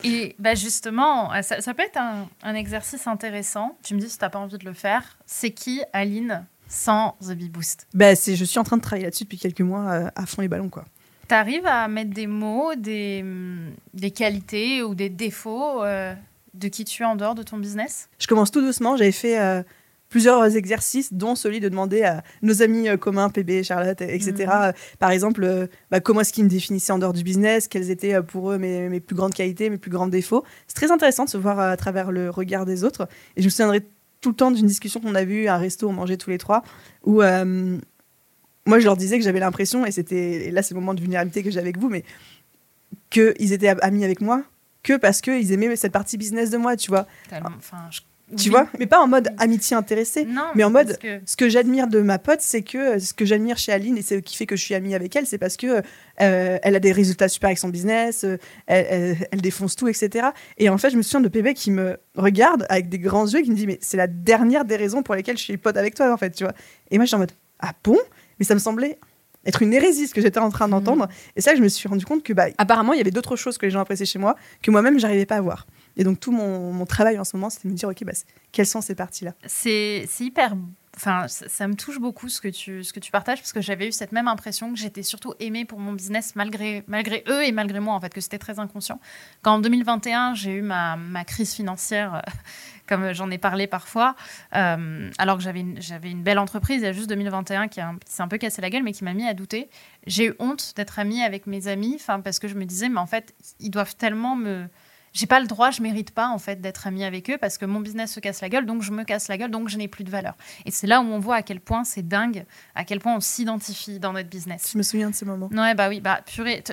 Et bah justement, ça, peut être un, un, exercice intéressant. Tu me dis si tu n'as pas envie de le faire. C'est qui Aline sans The Bee Boost bah, Je suis en train de travailler là-dessus depuis quelques mois euh, à fond les ballons. quoi. Tu arrives à mettre des mots, des, mm, des qualités ou des défauts euh, de qui tu es en dehors de ton business? Je commence tout doucement. J'avais fait euh, plusieurs exercices, dont celui de demander à nos amis communs, PB, Charlotte, etc., mhm. par exemple, bah, comment est-ce qu'ils me définissaient en dehors du business, quelles étaient pour eux mes, mes, plus grandes qualités, mes plus grands défauts? C'est très intéressant de se voir à travers le regard des autres. Et je me souviendrai tout le temps d'une discussion qu'on a vue à un resto, on mangeait tous les trois, où euh, moi je leur disais que j'avais l'impression, et c'était là c'est le moment de vulnérabilité que j'ai avec vous, mais qu'ils étaient amis avec moi que parce qu'ils aimaient cette partie business de moi, tu vois. Tu vois Mais pas en mode amitié intéressée, mais en mode ce que j'admire de ma pote, c'est que ce que j'admire chez Aline et ce qui fait que je suis amie avec elle, c'est parce que euh, elle a des résultats super avec son business, euh, elle, défonce tout, etc. Et en fait, je me souviens de Pébé qui me regarde avec des grands yeux, qui me dit mais c'est la dernière des raisons pour lesquelles je suis pote avec toi en fait, tu vois. Et moi, je suis en mode ah bon? Mais ça me semblait être une hérésie ce que j'étais en train mmh. d'entendre. Et ça, je me suis rendu compte que bah apparemment, il y avait d'autres choses que les gens appréciaient chez moi que moi-même j'arrivais pas à voir. Et donc, tout mon, travail en ce moment, c'était de me dire, OK, bah, quelles sont ces parties-là? C'est hyper enfin, ça, me touche beaucoup ce que tu, ce que tu partages parce que j'avais eu cette même impression que j'étais surtout aimée pour mon business malgré, malgré eux et malgré moi, en fait, que c'était très inconscient. Quand en 2021, j'ai eu ma, ma, crise financière, comme j'en ai parlé parfois, euh, alors que j'avais une, une belle entreprise, il y a juste 2021 qui s'est un peu cassé la gueule, mais qui m'a mis à douter. J'ai eu honte d'être amie avec mes amis, parce que je me disais, mais en fait, ils doivent tellement me j'ai pas le droit, je mérite pas en fait d'être amie avec eux parce que mon business se casse la gueule, donc je me casse la gueule, donc je n'ai plus de valeur. Et c'est là où on voit à quel point c'est dingue, à quel point on s'identifie dans notre business. Je me souviens de ce moment. Ouais, bah oui, bah purée.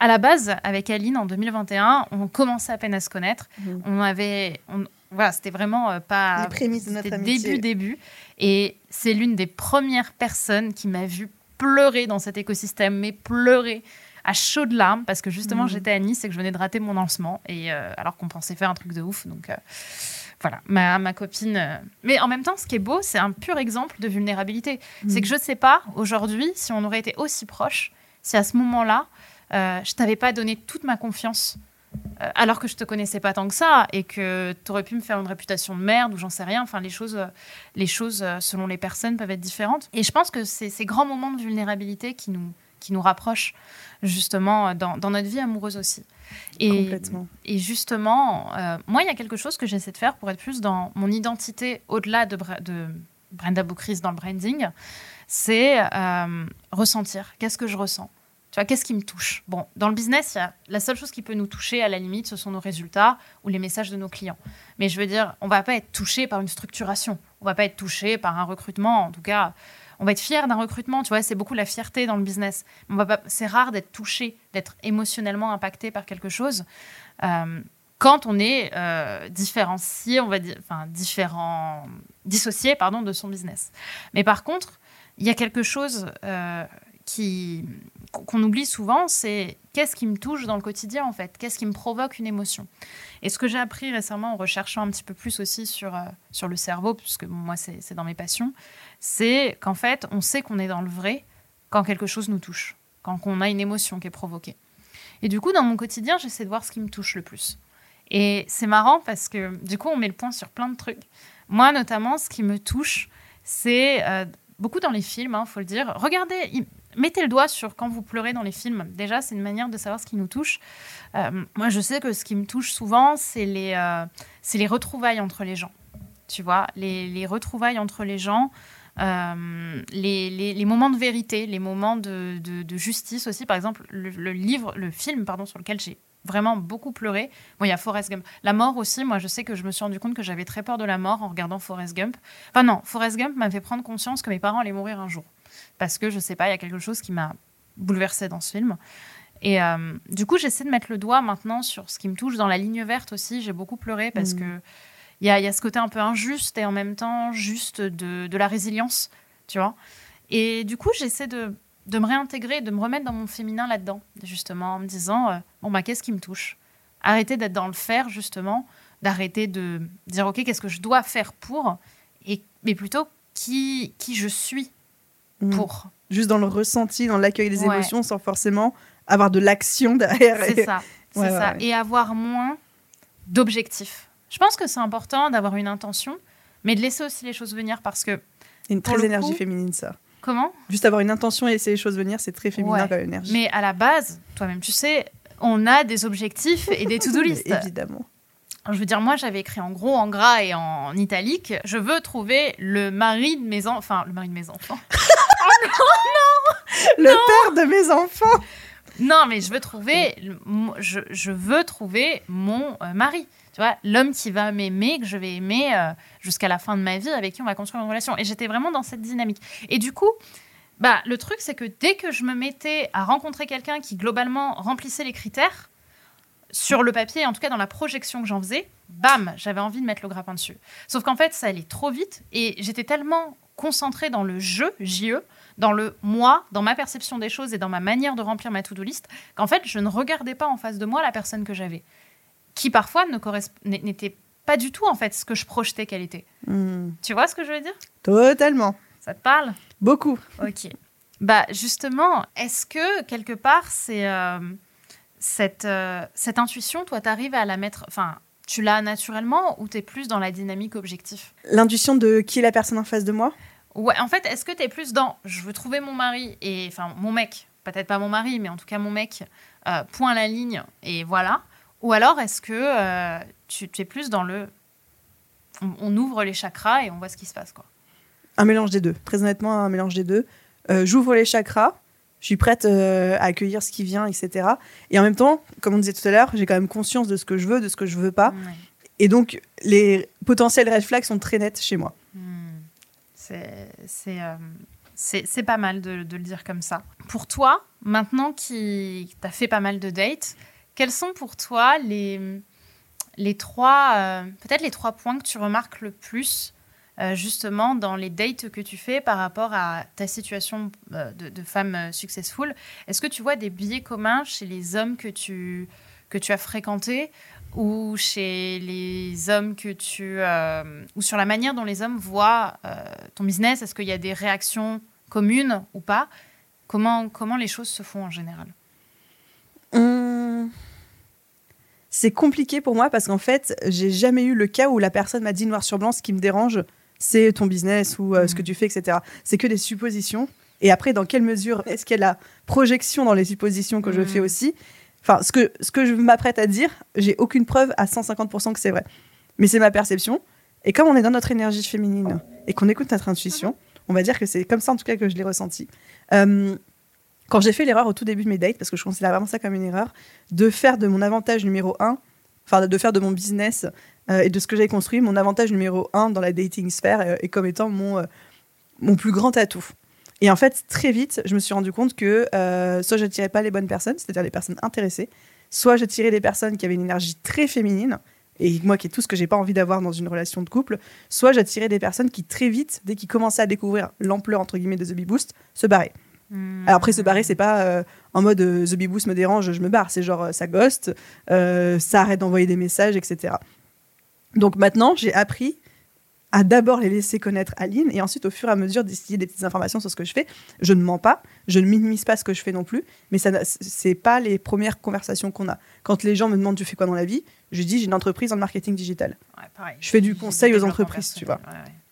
À la base, avec Aline en 2021, on commençait à peine à se connaître. Mhm. On avait, voilà, c'était vraiment euh, pas. Les prémices de notre amitié. Début, début. Et c'est l'une des premières personnes qui m'a vu pleurer dans cet écosystème, mais pleurer à chaudes larmes parce que justement, mhm. j'étais à Nice et que je venais de rater mon lancement. Et euh, alors qu'on pensait faire un truc de ouf. Donc euh, voilà, ma, ma copine. Euh, mais en même temps, ce qui est beau, c'est un pur exemple de vulnérabilité. C'est que je ne sais pas aujourd'hui si on aurait été aussi proche, si à ce moment-là, je t'avais pas donné toute ma confiance. alors que je te connaissais pas tant que ça et que tu aurais pu me faire une réputation de merde ou j'en sais rien. Enfin, les choses, les choses selon les personnes peuvent être différentes. Et je pense que c'est ces grands moments de vulnérabilité qui nous, qui nous rapprochent justement dans, dans notre vie amoureuse aussi. Et, Complètement. Et justement, euh, moi, il y a quelque chose que j'essaie de faire pour être plus dans mon identité au-delà de, de Brenda Boukris dans le branding, c'est euh, ressentir. Qu'est-ce que je ressens Tu vois, qu'est-ce qui me touche Bon, dans le business, y a, la seule chose qui peut nous toucher, à la limite, ce sont nos résultats ou les messages de nos clients. Mais je veux dire, on va pas être touché par une structuration. On va pas être touché par un recrutement. En tout cas, on va être fier d'un recrutement. Tu vois, c'est beaucoup la fierté dans le business. On va pas, c'est rare d'être touché, d'être émotionnellement impacté par quelque chose. Euh, quand on est euh, différencié, on va dire, enfin différent, dissocié, pardon, de son business. Mais par contre, il y a quelque chose euh, qu'on oublie souvent, c'est qu'est-ce qui me touche dans le quotidien en fait, qu'est-ce qui me provoque une émotion? Et ce que j'ai appris récemment en recherchant un petit peu plus aussi sur, euh, sur le cerveau, puisque moi c'est dans mes passions, c'est qu'en fait on sait qu'on est dans le vrai quand quelque chose nous touche, quand on a une émotion qui est provoquée. Et du coup dans mon quotidien j'essaie de voir ce qui me touche le plus. Et c'est marrant parce que du coup on met le point sur plein de trucs. Moi notamment ce qui me touche c'est euh, beaucoup dans les films, il hein, faut le dire. Regardez, mettez le doigt sur quand vous pleurez dans les films. Déjà, c'est une manière de savoir ce qui nous touche. Euh, moi, je sais que ce qui me touche souvent, c'est les, euh, les retrouvailles entre les gens. Tu vois, les, les retrouvailles entre les gens, euh, les, moments de vérité, les moments de, justice aussi. Par exemple, le, le, livre, le film, pardon, sur lequel j'ai vraiment beaucoup pleuré. Bon, il y a Forrest Gump. La mort aussi, moi, je sais que je me suis rendu compte que j'avais très peur de la mort en regardant Forrest Gump. Enfin, non, Forrest Gump m'a fait prendre conscience que mes parents allaient mourir un jour. Parce que, je sais pas, il y a quelque chose qui m'a bouleversée dans ce film. Et euh, du coup, j'essaie de mettre le doigt maintenant sur ce qui me touche. Dans la ligne verte aussi, j'ai beaucoup pleuré parce mmh. que il y a, y a, ce côté un peu injuste et en même temps juste de, de la résilience, tu vois. Et du coup, j'essaie de de me réintégrer, de me remettre dans mon féminin là-dedans, justement, en me disant, euh, bon, bah, qu'est-ce qui me touche? Arrêter d'être dans le faire, justement, d'arrêter de dire, OK, qu'est-ce que je dois faire pour, et, mais plutôt, qui, qui je suis? Pour. Juste dans le ressenti, dans l'accueil des émotions, sans forcément avoir de l'action derrière. C'est ça, c'est ça. Et avoir moins d'objectifs. Je pense que c'est important d'avoir une intention, mais de laisser aussi les choses venir parce que. Une très énergie féminine, ça. Comment Juste avoir une intention et laisser les choses venir, c'est très féminin comme énergie. Mais à la base, toi-même, tu sais, on a des objectifs et des to-do list. Évidemment. Je veux dire, moi, j'avais écrit en gros, en gras et en italique. Je veux trouver le mari de mes enfants. Enfin, le mari de mes enfants. Oh non, non Le père de mes enfants Non, mais je veux trouver. Je, je veux trouver mon euh, mari tu vois, l'homme qui va m'aimer, que je vais aimer euh, jusqu'à la fin de ma vie, avec qui on va construire une relation. Et j'étais vraiment dans cette dynamique. Et du coup, bah, le truc, c'est que dès que je me mettais à rencontrer quelqu'un qui globalement remplissait les critères, sur le papier, en tout cas dans la projection que j'en faisais, bam, j'avais envie de mettre le grappin dessus. Sauf qu'en fait, ça allait trop vite et j'étais tellement concentrée dans le jeu, JE, dans le moi, dans ma perception des choses et dans ma manière de remplir ma to-do list, qu'en fait, je ne regardais pas en face de moi la personne que j'avais qui parfois ne n'était pas du tout en fait ce que je projetais qu'elle était. Hmm. Tu vois ce que je veux dire? Totalement. Ça te parle? Beaucoup. Ok. Bah justement, est-ce que quelque part c'est euh, cette, euh, cette intuition, toi, tu arrives à la mettre, enfin, tu l'as naturellement ou tu es plus dans la dynamique objectif L'intuition de qui est la personne en face de moi Ouais, en fait, est-ce que tu es plus dans je veux trouver mon mari et enfin mon mec, peut-être pas mon mari, mais en tout cas mon mec, euh, point la ligne et voilà ou alors, est-ce que euh, tu, es plus dans le. On, ouvre les chakras et on voit ce qui se passe, quoi Un mélange des deux. Très honnêtement, un mélange des deux. Euh, j'ouvre les chakras, je suis prête euh, à accueillir ce qui vient, etc. Et en même temps, comme on disait tout à l'heure, j'ai quand même conscience de ce que je veux, de ce que je veux pas. Et donc, les potentiels red flags sont très nets chez moi. Hmm. C'est pas mal de, de, le dire comme ça. Pour toi, maintenant que tu as fait pas mal de dates, quels sont pour toi les, les trois, euh, peut-être les trois points que tu remarques le plus euh, justement dans les dates que tu fais par rapport à ta situation euh, de, femme successful Est-ce que tu vois des biais communs chez les hommes que tu, que tu as fréquentés ou chez les hommes que tu ou sur la manière dont les hommes voient ton business? Est-ce qu'il y a des réactions communes ou pas? Comment comment les choses se font en général? Hum, c'est compliqué pour moi parce qu'en fait, j'ai jamais eu le cas où la personne m'a dit noir sur blanc ce qui me dérange, c'est ton business ou euh, ce que hum. tu fais, etc. C'est que des suppositions. Et après, dans quelle mesure est-ce qu'il y a la projection dans les suppositions que je fais hum. aussi? Enfin, ce que, ce que je m'apprête à dire, j'ai aucune preuve à 150% que c'est vrai. Mais c'est ma perception. Et comme on est dans notre énergie féminine et qu'on écoute notre intuition, on va dire que c'est comme ça en tout cas que je l'ai ressenti. Hum, quand j'ai fait l'erreur au tout début de mes dates, parce que je considère vraiment ça comme une erreur, de faire de mon avantage numéro un, enfin de faire de mon business euh, et de ce que j'ai construit mon avantage numéro un dans la dating sphère euh, et comme étant mon, euh, mon plus grand atout. Et en fait, très vite, je me suis rendu compte que soit je n'attirais pas les bonnes personnes, c'est-à-dire les personnes intéressées, soit j'attirais des personnes qui avaient une énergie très féminine, et moi qui est tout ce que j'ai pas envie d'avoir dans une relation de couple, soit j'attirais des personnes qui très vite, dès qu'ils commençaient à découvrir l'ampleur entre guillemets de The Bee Boost, se barraient. Hmm. Alors après, se barrer, c'est pas euh, en mode euh, The Bee Boost me dérange, je me barre. C'est genre euh, ça ghost, ça arrête d'envoyer des messages, etc. Donc maintenant, j'ai appris à d'abord les laisser connaître Aline et ensuite, au fur et à mesure, d'essayer des petites informations sur ce que je fais. Je ne mens pas, je ne minimise pas ce que je fais non plus, mais ça c'est pas les premières conversations qu'on a. Quand les gens me demandent tu fais quoi dans la vie, je dis j'ai une entreprise dans le marketing digital. je fais du conseil aux entreprises, tu vois.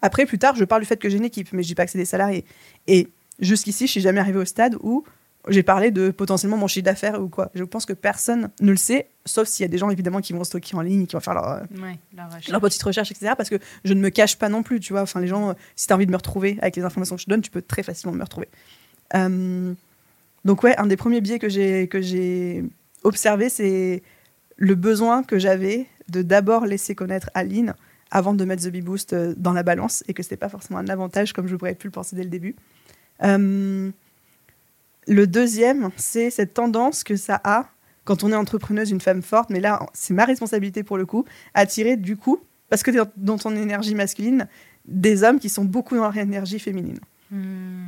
Après, plus tard, je parle du fait que j'ai une équipe, mais je dis pas que c'est des salariés. Et jusqu'ici, je suis jamais arrivée au stade où j'ai parlé de potentiellement mon chiffre d'affaires ou quoi. Je pense que personne ne le sait, sauf s'il y a des gens évidemment qui vont stocker en ligne, qui vont faire leur, euh, leur, petite recherche, etc. Parce que je ne me cache pas non plus, tu vois. Enfin, les gens, si tu as envie de me retrouver avec les informations que je donne, tu peux très facilement me retrouver. Euh, donc ouais, un des premiers biais que j'ai observé, c'est le besoin que j'avais de d'abord laisser connaître Aline avant de mettre The Bee Boost euh, dans la balance et que c'était pas forcément un avantage comme je pourrais pu le penser dès le début. Euh, le deuxième, c'est cette tendance que ça a quand on est entrepreneuse, une femme forte, mais là, c'est ma responsabilité pour le coup, attirer du coup, parce que dans ton énergie masculine, des hommes qui sont beaucoup dans leur énergie féminine. Hmm.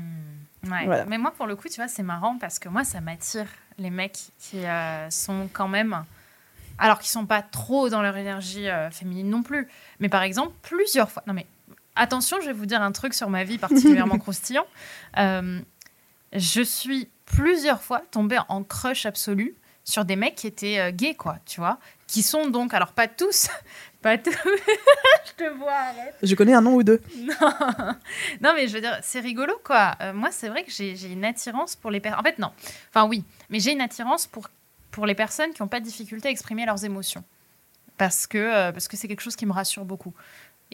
Ouais. Mais moi, pour le coup, tu vois, c'est marrant parce que moi, ça m'attire les mecs qui euh, sont quand même. Alors qu'ils sont pas trop dans leur énergie euh, féminine non plus. Mais par exemple, plusieurs fois. Non, mais attention, je vais vous dire un truc sur ma vie particulièrement croustillant. Euh, je suis plusieurs fois tombée en crush absolu sur des mecs qui étaient gays, quoi, tu vois. Qui sont donc, alors pas tous, pas tous. je te vois, arrête. Je connais un nom ou deux. Non, non mais je veux dire, c'est rigolo, quoi. Euh, moi, c'est vrai que j'ai une attirance pour les personnes. En fait, non. Enfin, oui, mais j'ai une attirance pour, pour les personnes qui n'ont pas de difficulté à exprimer leurs émotions. Parce que euh, parce que c'est quelque chose qui me rassure beaucoup.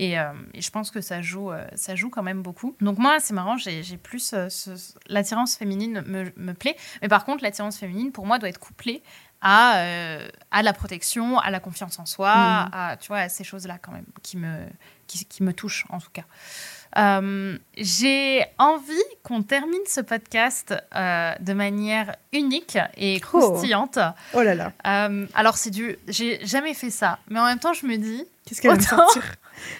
Et, euh, et, je pense que ça joue, ça joue quand même beaucoup. Donc moi, c'est marrant, j'ai plus... L'attirance féminine me, me, plaît. Mais par contre, l'attirance féminine, pour moi, doit être couplée à, euh, à la protection, à la confiance en soi, mm. à, tu vois, ces choses-là quand même qui me, qui, qui, me touchent en tout cas. Euh, j'ai envie qu'on termine ce podcast euh, de manière unique et oh. croustillante. Oh, là là. alors c'est du, j'ai jamais fait ça, mais en même temps je me dis. Qu'est-ce qu'elle va me sortir?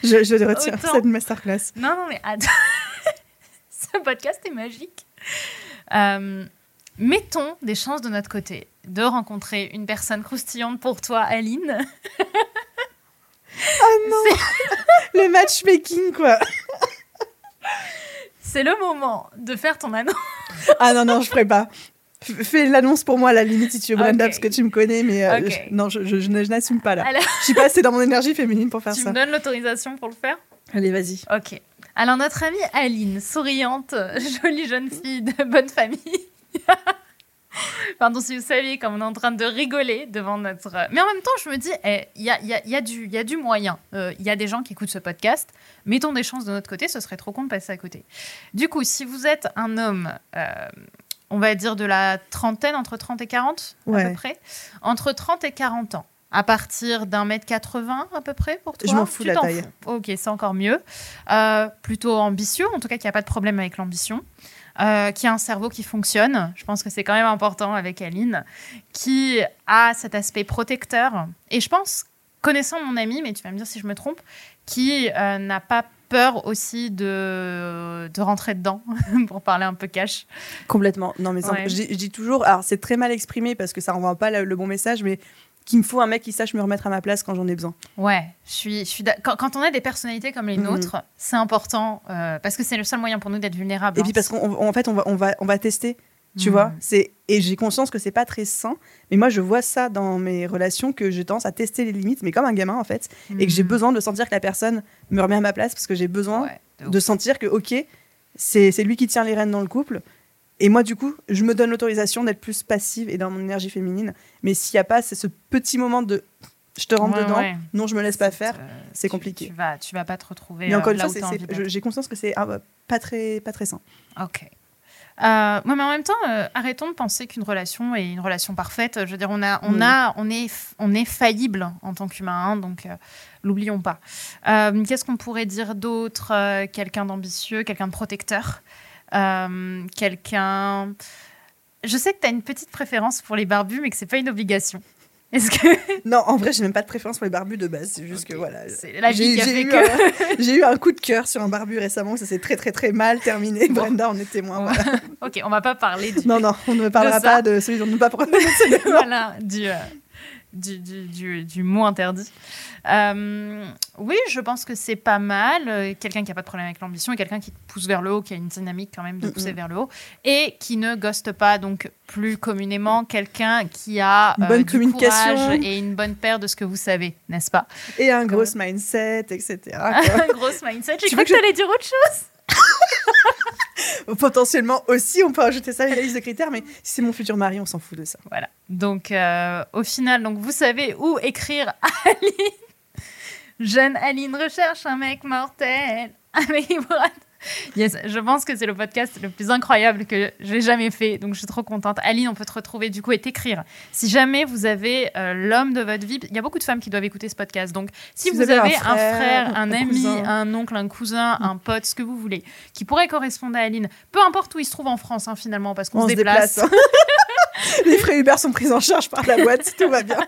Je, je retire autant... cette masterclass. Non non mais ce podcast est magique. mettons des chances de notre côté de rencontrer une personne croustillante pour toi, Aline. Ah non Le matchmaking, quoi C'est le moment de faire ton annonce. ah non, non, je ferai pas. Fais l'annonce pour moi à la limite si tu veux, Brenda, parce que tu me connais, mais euh, non, je, je, n'assume pas là. Je suis pas assez dans mon énergie féminine pour faire ça. Tu me donnes l'autorisation pour le faire? Allez, vas-y. Ok. Alors, notre amie Aline, souriante, jolie jeune fille de bonne famille. Pardon si vous saviez comme on est en train de rigoler devant notre... Mais en même temps, je me dis, il eh, y, a, y, a, y, a du, y a du moyen. Il euh, y a des gens qui écoutent ce podcast. Mettons des chances de notre côté, ce serait trop con de passer à côté. Du coup, si vous êtes un homme... Euh, on va dire de la trentaine, entre 30 et 40 à peu près. Entre 30 et 40 ans. À partir d'un mètre 80 à peu près pour toi Je m'en fous la taille. Ok, c'est encore mieux. Euh, plutôt ambitieux, en tout cas, qu'il n'y a pas de problème avec l'ambition. Euh, qui a un cerveau qui fonctionne. Je pense que c'est quand même important avec Aline, qui a cet aspect protecteur. Et je pense, connaissant mon ami, mais tu vas me dire si je me trompe, qui euh, n'a pas peur aussi de, de rentrer dedans, pour parler un peu cash. Complètement. Non, mais je, dis toujours, alors c'est très mal exprimé parce que ça renvoie pas le bon message, mais qu'il me faut un mec qui sache me remettre à ma place quand j'en ai besoin. Ouais, je suis, je suis quand, quand, on a des personnalités comme les mhm. nôtres, c'est important euh, parce que c'est le seul moyen pour nous d'être vulnérables. Et puis hein. parce qu'en fait, on va, on va, on va tester. Tu vois, c'est et j'ai conscience que c'est pas très sain, mais moi je vois ça dans mes relations que j'ai tendance à tester les limites, mais comme un gamin en fait, et que j'ai mhm. besoin de sentir que la personne me remet à ma place parce que j'ai besoin de sentir que ok, c'est lui qui tient les rênes dans le couple, et moi, du coup, je me donne l'autorisation d'être plus passive et dans mon énergie féminine. Mais s'il n'y a pas, c'est ce petit moment de je te rentre dedans, non, je me laisse pas faire, c'est compliqué. Tu vas, tu vas pas te retrouver. Mais encore euh, une fois, j'ai conscience que c'est ah, bah, pas très, pas très sain. Ok. Euh, mais en même temps, euh, arrêtons de penser qu'une relation est une relation parfaite. Je veux dire, on, a, on, Mm. a, on, est, on est faillible en tant qu'humain, hein, donc euh, l'oublions pas. Euh, Qu'est-ce qu'on pourrait dire d'autre Quelqu'un d'ambitieux, quelqu'un de protecteur, quelqu'un. Je sais que tu as une petite préférence pour les barbus, mais que c'est pas une obligation. Est-ce que Non, en vrai, j'ai même pas de préférence pour les barbus de base. C'est juste que voilà. c'est la vie qui a j'ai fait eu, que un- j'ai eu un coup de cœur sur un barbu récemment, ça s'est très très très mal terminé. Bon. Brenda en est témoin. Voilà. Ok, on va pas parler du, Non, non, on ne parlera De pas de celui dont nous pas nom. voilà, du, euh, du, du, du- du mot interdit. Euh, oui, je pense que c'est pas mal. Quelqu'un qui n'a pas de problème avec l'ambition et quelqu'un qui te pousse vers le haut, qui a une dynamique quand même de Mm, pousser mm. vers le haut et qui ne ghoste pas. Donc, plus communément, quelqu'un qui a Une euh, bonne communication. courage et une bonne paire de ce que vous savez, n'est-ce pas? Et un gros mindset, etc. Un gros mindset. J'ai cru que que je- dire autre chose? Potentiellement aussi, on peut rajouter ça à la liste de critères, mais si c'est mon futur mari, on s'en fout de ça. Voilà. Donc, euh, au final, donc vous savez où écrire Aline. Jeune Aline recherche un mec mortel. Brad. Yes, je pense que c'est le podcast le plus incroyable que j'ai jamais fait. Donc, je suis trop contente. Aline, on peut te retrouver du coup et t'écrire. Si jamais vous avez euh, l'homme de votre vie, il y a beaucoup de femmes qui doivent écouter ce podcast. Donc, si, vous, avez, un frère, un, un ami, cousin. un oncle, un cousin, un pote, ce que vous voulez, qui pourrait correspondre à Aline, peu importe où il se trouve en France, hein, finalement, parce qu'on On se déplace. hein. Les frais Uber sont pris en charge par la boîte, tout va bien.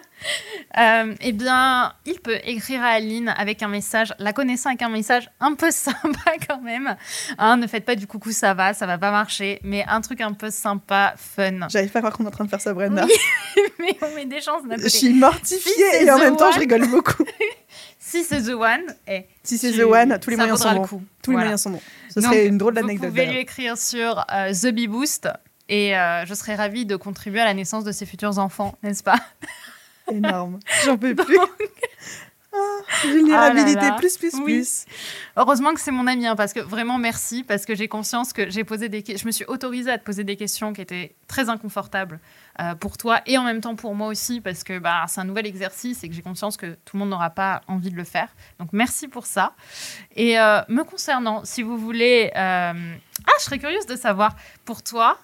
Euh, eh bien, il peut écrire à Aline avec un message, la connaissant avec un message un peu sympa quand même. Hein, ne faites pas du coucou, ça va, ça va pas marcher, mais un truc un peu sympa, fun. J'arrive pas à croire qu'on est en train de faire ça, Brenda. Oui. mais on met des chances d'un Je suis mortifiée Si et en même temps, je rigole beaucoup. Si c'est The One, eh, Si c'est tu- The One, tous les moyens sont bons. coup. Tous les moyens sont bons. Ce Donc, serait une drôle Vous d'anecdote. pouvez lui écrire sur euh, The Bee Boost et euh, je serais ravie de contribuer à la naissance de ses futurs enfants, n'est-ce pas? Énorme. J'en peux plus. Ah, vulnérabilité, Ah plus, plus, Oui. plus. Heureusement que c'est mon ami, hein, parce que vraiment merci, parce que j'ai conscience que j'ai posé des, je me suis autorisée à te poser des questions qui étaient très inconfortables euh, pour toi et en même temps pour moi aussi, parce que bah, c'est un nouvel exercice et que j'ai conscience que tout le monde n'aura pas envie de le faire. Donc merci pour ça. Et euh, me concernant, si vous voulez, euh, ah, je serais curieuse de savoir pour toi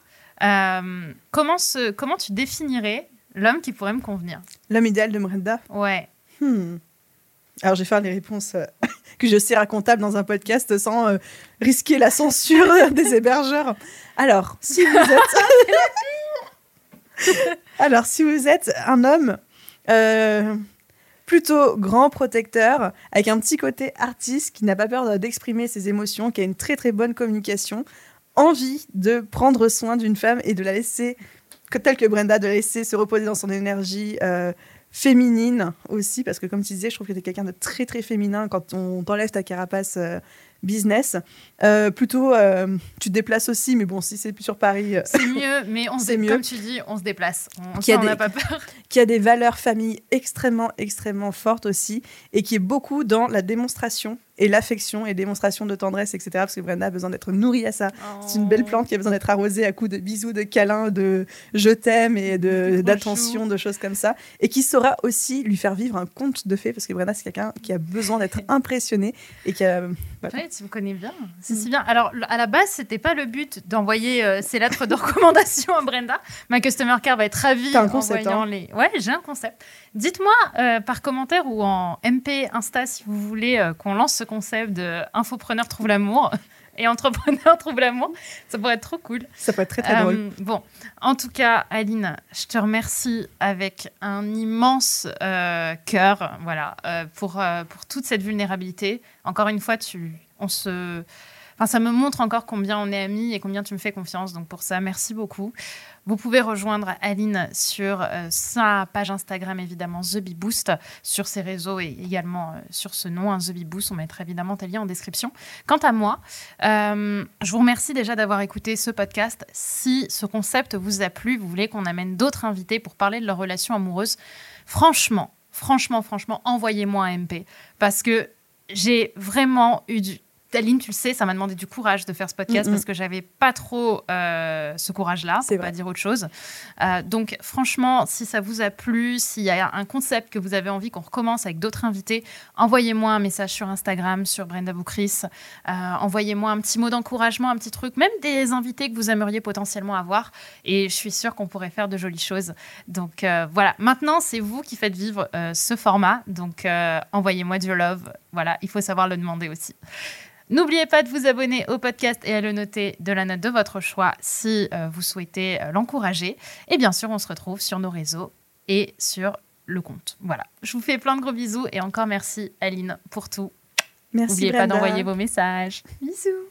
comment se, comment tu définirais l'homme qui pourrait me convenir? L'homme idéal de Brenda. Ouais. Hmm. Alors, je vais faire les réponses euh, que je sais racontables dans un podcast sans euh, risquer la censure des hébergeurs. Alors, si vous êtes. Alors, si vous êtes un homme euh, plutôt grand protecteur, avec un petit côté artiste qui n'a pas peur d'exprimer ses émotions, qui a une très très bonne communication, envie de prendre soin d'une femme et de la laisser, telle que Brenda, de la laisser se reposer dans son énergie. Féminine aussi, parce que comme tu disais, je trouve que tu es quelqu'un de très très féminin quand on t'enlève ta carapace euh, business. Euh, plutôt, euh, tu te déplaces aussi, mais bon, si c'est sur Paris, euh, C'est mieux, mais on se mieux. comme tu dis, on se déplace. On on n'a des- pas peur. qui a des valeurs famille extrêmement, extrêmement fortes aussi, et qui est beaucoup dans la démonstration et l'affection et démonstration de tendresse, etc. Parce que Brenda a besoin d'être nourrie à ça. C'est une belle plante qui a besoin d'être arrosée à coups de bisous, de câlins, de je t'aime et de- d'attention, de choses comme ça. Et qui saura aussi lui faire vivre un conte de fées, parce que Brenda, c'est quelqu'un qui a besoin d'être impressionné et qui a. voilà. Ouais, tu me connais bien. C'est Mm. si bien. Alors, à la base, c'était pas le but d'envoyer euh, ces lettres de recommandation à Brenda. Ma customer care va être ravie un en concept, voyant hein. les. Ouais, j'ai un concept. Dites-moi euh, par commentaire ou en MP Insta si vous voulez euh, qu'on lance ce concept de infopreneur trouve l'amour et entrepreneur trouve l'amour. Ça pourrait être trop cool. Ça peut être très très drôle. Euh, Bon, en tout cas, Aline, je te remercie avec un immense euh, cœur, voilà, euh, pour, pour toute cette vulnérabilité. Encore une fois, tu, on se, enfin, ça me montre encore combien on est amis et combien tu me fais confiance. Donc pour ça, merci beaucoup. Vous pouvez rejoindre Aline sur euh, sa page Instagram, évidemment, The Bee Boost, sur ses réseaux et également euh, sur ce nom, hein, The Bee Boost. On mettra évidemment tes liens en description. Quant à moi, euh, je vous remercie déjà d'avoir écouté ce podcast. Si ce concept vous a plu, vous voulez qu'on amène d'autres invités pour parler de leur relation amoureuse, franchement, franchement, franchement, envoyez-moi un MP parce que j'ai vraiment eu du Aline, tu le sais, ça m'a demandé du courage de faire ce podcast parce que j'avais pas trop euh, ce courage-là, pour pas dire autre chose. Euh, donc, franchement, si ça vous a plu, s'il y a un concept que vous avez envie qu'on recommence avec d'autres invités, envoyez-moi un message sur Instagram, sur Brenda Boucris. Euh, envoyez-moi un petit mot d'encouragement, un petit truc, même des invités que vous aimeriez potentiellement avoir. Et je suis sûre qu'on pourrait faire de jolies choses. Donc, voilà. Maintenant, c'est vous qui faites vivre ce format. Donc, envoyez-moi du love. Voilà, il faut savoir le demander aussi. N'oubliez pas de vous abonner au podcast et à le noter de la note de votre choix si euh, vous souhaitez euh, l'encourager. Et bien sûr, on se retrouve sur nos réseaux et sur le compte. Voilà. Je vous fais plein de gros bisous et encore merci Aline pour tout. Merci. N'oubliez pas d'envoyer vos messages. Bisous.